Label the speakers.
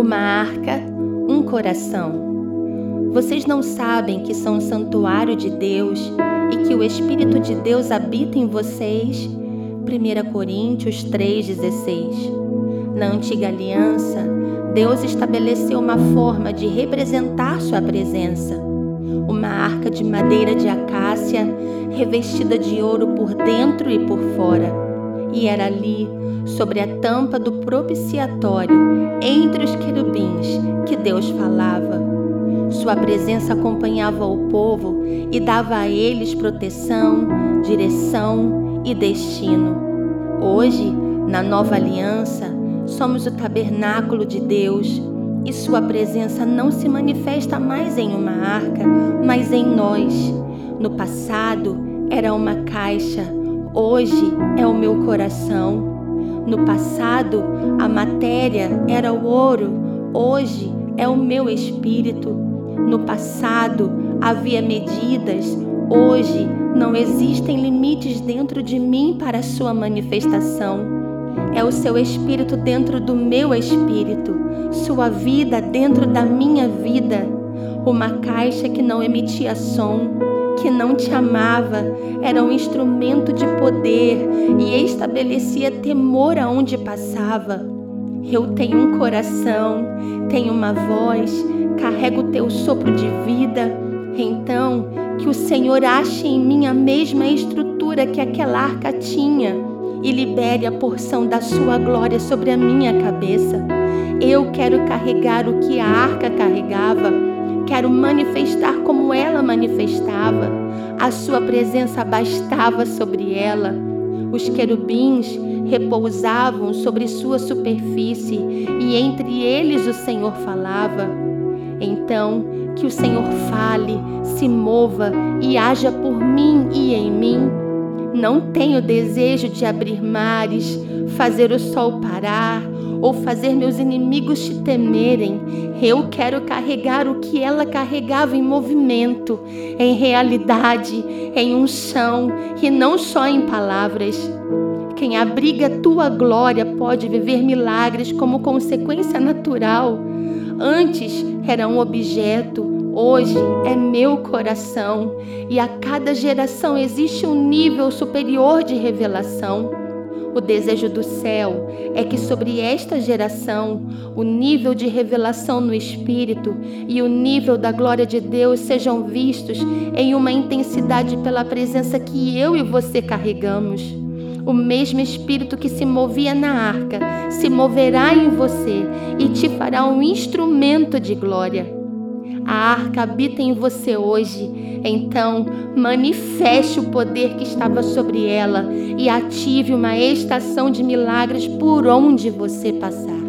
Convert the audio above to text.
Speaker 1: uma arca, um coração. Vocês não sabem que são um santuário de Deus e que o Espírito de Deus habita em vocês? 1 Coríntios 3,16 Na antiga aliança, Deus estabeleceu uma forma de representar sua presença. Uma arca de madeira de acácia, revestida de ouro por dentro e por fora. E era ali, sobre a tampa do propiciatório, entre os querubins, que Deus falava. Sua presença acompanhava o povo e dava a eles proteção, direção e destino. Hoje, na nova aliança, somos o tabernáculo de Deus e Sua presença não se manifesta mais em uma arca, mas em nós. No passado era uma caixa, hoje é o meu coração. No passado, a matéria era o ouro, hoje é o meu espírito. No passado, havia medidas, hoje não existem limites dentro de mim para sua manifestação. É o seu espírito dentro do meu espírito, sua vida dentro da minha vida. Uma caixa que não emitia som, que não te amava, era um instrumento de poder e estabelecia temor aonde passava. Eu tenho um coração, tenho uma voz, carrego o teu sopro de vida. Então, que o Senhor ache em mim a mesma estrutura que aquela arca tinha e libere a porção da sua glória sobre a minha cabeça. Eu quero carregar o que a arca carregava quero manifestar ela manifestava. A sua presença bastava sobre ela. Os querubins repousavam sobre sua superfície e entre eles o Senhor falava. Então, que o Senhor fale, se mova e haja por mim e em mim. Não tenho desejo de abrir mares, fazer o sol parar ou fazer meus inimigos te temerem. Eu quero carregar o que ela carregava em movimento, em realidade, em unção e não só em palavras. Quem abriga tua glória pode viver milagres como consequência natural. Antes era um objeto, hoje é meu coração, e a cada geração existe um nível superior de revelação. O desejo do céu é que sobre esta geração o nível de revelação no Espírito e o nível da glória de Deus sejam vistos em uma intensidade pela presença que eu e você carregamos. O mesmo Espírito que se movia na arca se moverá em você e te fará um instrumento de glória. A arca habita em você hoje. Então, manifeste o poder que estava sobre ela e ative uma estação de milagres por onde você passar.